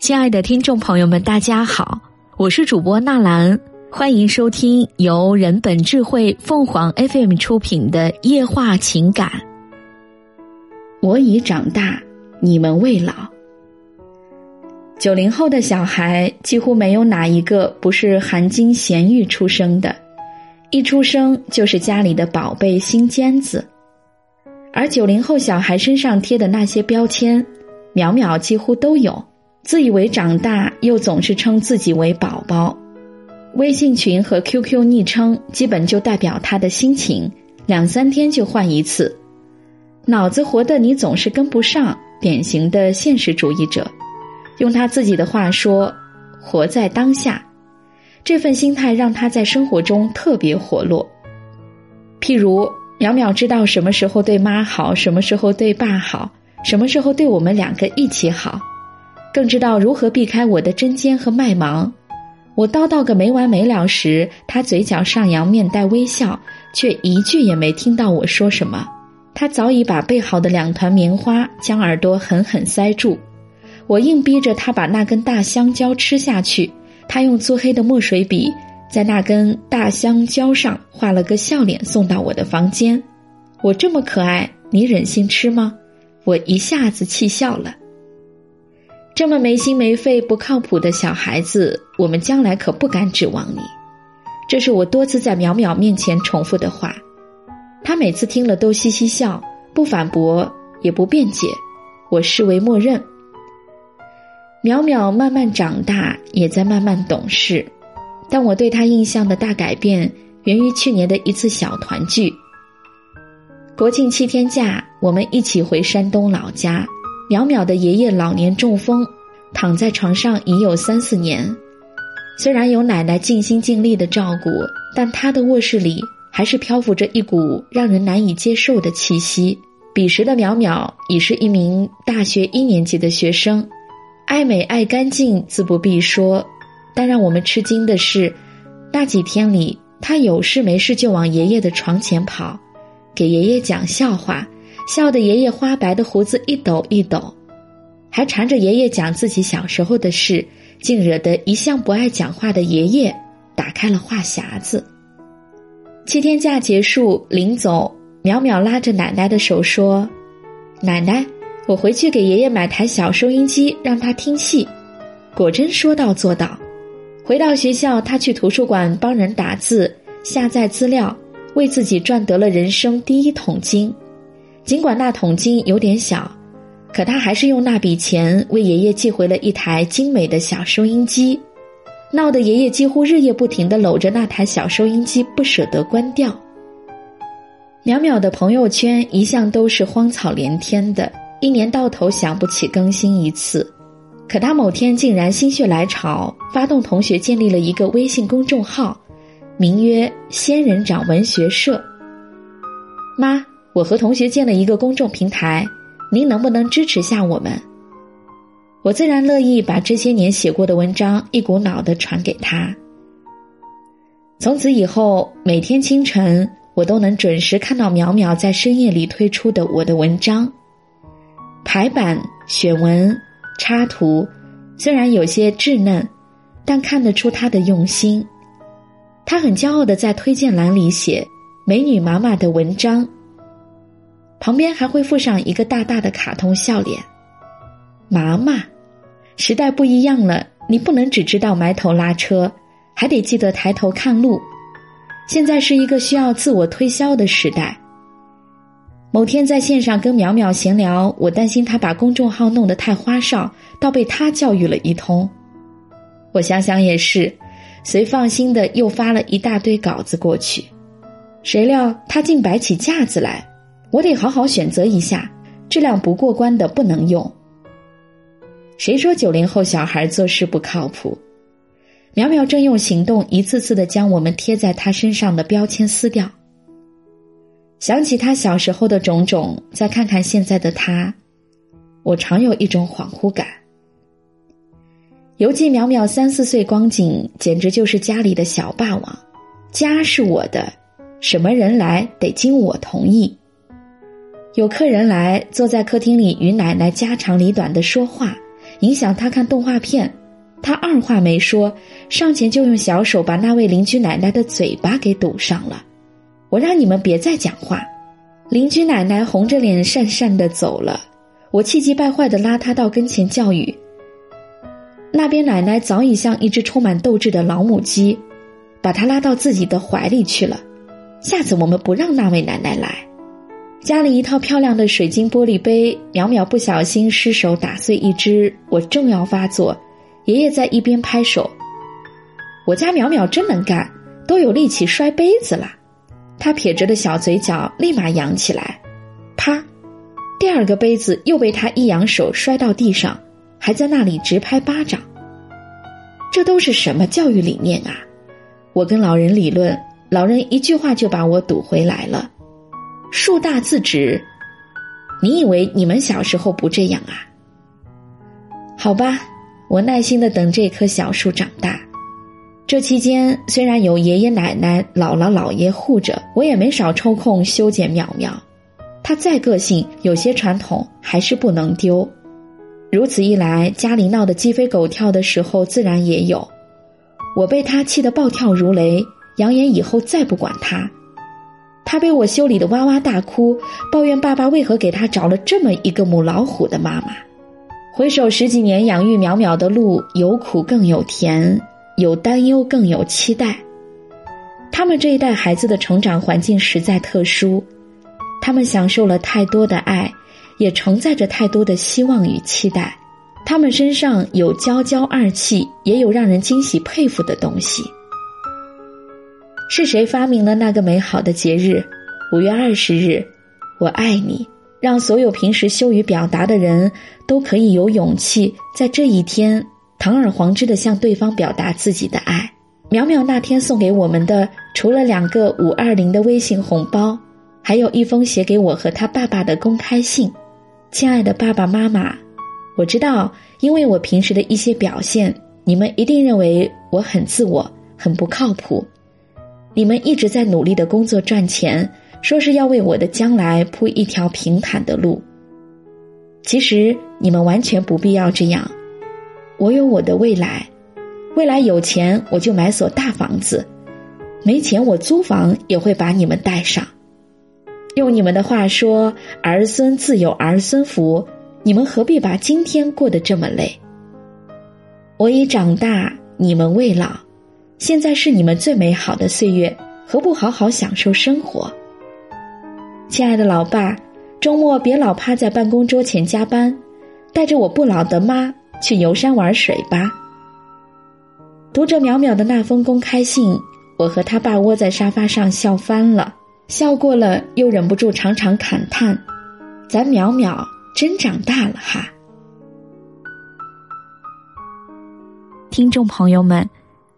亲爱的听众朋友们，大家好，我是主播纳兰，欢迎收听由人本智慧凤凰 FM 出品的夜话情感。我已长大，你们未老。九零后的小孩几乎没有哪一个不是含金咸玉出生的，一出生就是家里的宝贝新尖子。而九零后小孩身上贴的那些标签，淼淼几乎都有。自以为长大，又总是称自己为宝宝。微信群和 QQ 昵称基本就代表他的心情，两三天就换一次。脑子活的你总是跟不上，典型的现实主义者。用他自己的话说：“活在当下。”这份心态让他在生活中特别活络。譬如，淼淼知道什么时候对妈好，什么时候对爸好，什么时候对我们两个一起好。更知道如何避开我的针尖和麦芒。我叨叨个没完没了时，他嘴角上扬，面带微笑，却一句也没听到我说什么。他早已把备好的两团棉花将耳朵狠狠塞住。我硬逼着他把那根大香蕉吃下去。他用粗黑的墨水笔在那根大香蕉上画了个笑脸，送到我的房间。我这么可爱，你忍心吃吗？我一下子气笑了。这么没心没肺、不靠谱的小孩子，我们将来可不敢指望你。这是我多次在淼淼面前重复的话，他每次听了都嘻嘻笑，不反驳也不辩解，我视为默认。淼淼慢慢长大，也在慢慢懂事，但我对他印象的大改变，源于去年的一次小团聚。国庆七天假，我们一起回山东老家。淼淼的爷爷老年中风，躺在床上已有三四年。虽然有奶奶尽心尽力的照顾，但他的卧室里还是漂浮着一股让人难以接受的气息。彼时的淼淼已是一名大学一年级的学生，爱美爱干净自不必说。但让我们吃惊的是，那几天里，他有事没事就往爷爷的床前跑，给爷爷讲笑话。笑得爷爷花白的胡子一抖一抖，还缠着爷爷讲自己小时候的事，竟惹得一向不爱讲话的爷爷打开了话匣子。七天假结束，临走，淼淼拉着奶奶的手说：“奶奶，我回去给爷爷买台小收音机，让他听戏。”果真说到做到。回到学校，他去图书馆帮人打字、下载资料，为自己赚得了人生第一桶金。尽管那桶金有点小，可他还是用那笔钱为爷爷寄回了一台精美的小收音机，闹得爷爷几乎日夜不停的搂着那台小收音机不舍得关掉。淼淼的朋友圈一向都是荒草连天的，一年到头想不起更新一次，可他某天竟然心血来潮，发动同学建立了一个微信公众号，名曰“仙人掌文学社”。妈。我和同学建了一个公众平台，您能不能支持下我们？我自然乐意把这些年写过的文章一股脑的传给他。从此以后，每天清晨我都能准时看到淼淼在深夜里推出的我的文章，排版、选文、插图，虽然有些稚嫩，但看得出他的用心。他很骄傲的在推荐栏里写“美女妈妈的文章”。旁边还会附上一个大大的卡通笑脸，妈妈，时代不一样了，你不能只知道埋头拉车，还得记得抬头看路。现在是一个需要自我推销的时代。某天在线上跟淼淼闲聊，我担心他把公众号弄得太花哨，倒被他教育了一通。我想想也是，随放心的又发了一大堆稿子过去，谁料他竟摆起架子来。我得好好选择一下，质量不过关的不能用。谁说九零后小孩做事不靠谱？苗苗正用行动一次次的将我们贴在他身上的标签撕掉。想起他小时候的种种，再看看现在的他，我常有一种恍惚感。犹记淼淼三四岁光景，简直就是家里的小霸王。家是我的，什么人来得经我同意。有客人来，坐在客厅里与奶奶家长里短的说话，影响她看动画片。他二话没说，上前就用小手把那位邻居奶奶的嘴巴给堵上了。我让你们别再讲话。邻居奶奶红着脸讪讪的走了。我气急败坏的拉她到跟前教育。那边奶奶早已像一只充满斗志的老母鸡，把她拉到自己的怀里去了。下次我们不让那位奶奶来。家里一套漂亮的水晶玻璃杯，淼淼不小心失手打碎一只，我正要发作。爷爷在一边拍手，我家淼淼真能干，都有力气摔杯子了。他撇着的小嘴角立马扬起来，啪，第二个杯子又被他一扬手摔到地上，还在那里直拍巴掌。这都是什么教育理念啊？我跟老人理论，老人一句话就把我堵回来了。树大自直，你以为你们小时候不这样啊？好吧。我耐心的等这棵小树长大，这期间虽然有爷爷奶奶、姥姥姥爷护着，我也没少抽空修剪苗苗。他再个性，有些传统还是不能丢。如此一来，家里闹得鸡飞狗跳的时候，自然也有。我被他气得暴跳如雷，扬言以后再不管他。他被我修理的哇哇大哭，抱怨爸爸为何给他找了这么一个母老虎的妈妈。回首十几年养育淼淼的路，有苦更有甜，有担忧更有期待。他们这一代孩子的成长环境实在特殊，他们享受了太多的爱，也承载着太多的希望与期待。他们身上有娇娇二气，也有让人惊喜佩服的东西。是谁发明了那个美好的节日？五月二十日，我爱你。让所有平时羞于表达的人都可以有勇气在这一天堂而皇之的向对方表达自己的爱。淼淼那天送给我们的，除了两个五二零的微信红包，还有一封写给我和他爸爸的公开信。亲爱的爸爸妈妈，我知道，因为我平时的一些表现，你们一定认为我很自我，很不靠谱。你们一直在努力的工作赚钱。说是要为我的将来铺一条平坦的路。其实你们完全不必要这样。我有我的未来，未来有钱我就买所大房子，没钱我租房也会把你们带上。用你们的话说，儿孙自有儿孙福。你们何必把今天过得这么累？我已长大，你们未老，现在是你们最美好的岁月，何不好好享受生活？亲爱的老爸，周末别老趴在办公桌前加班，带着我不老的妈去游山玩水吧。读着淼淼的那封公开信，我和他爸窝在沙发上笑翻了，笑过了又忍不住常常感叹：咱淼淼真长大了哈！听众朋友们，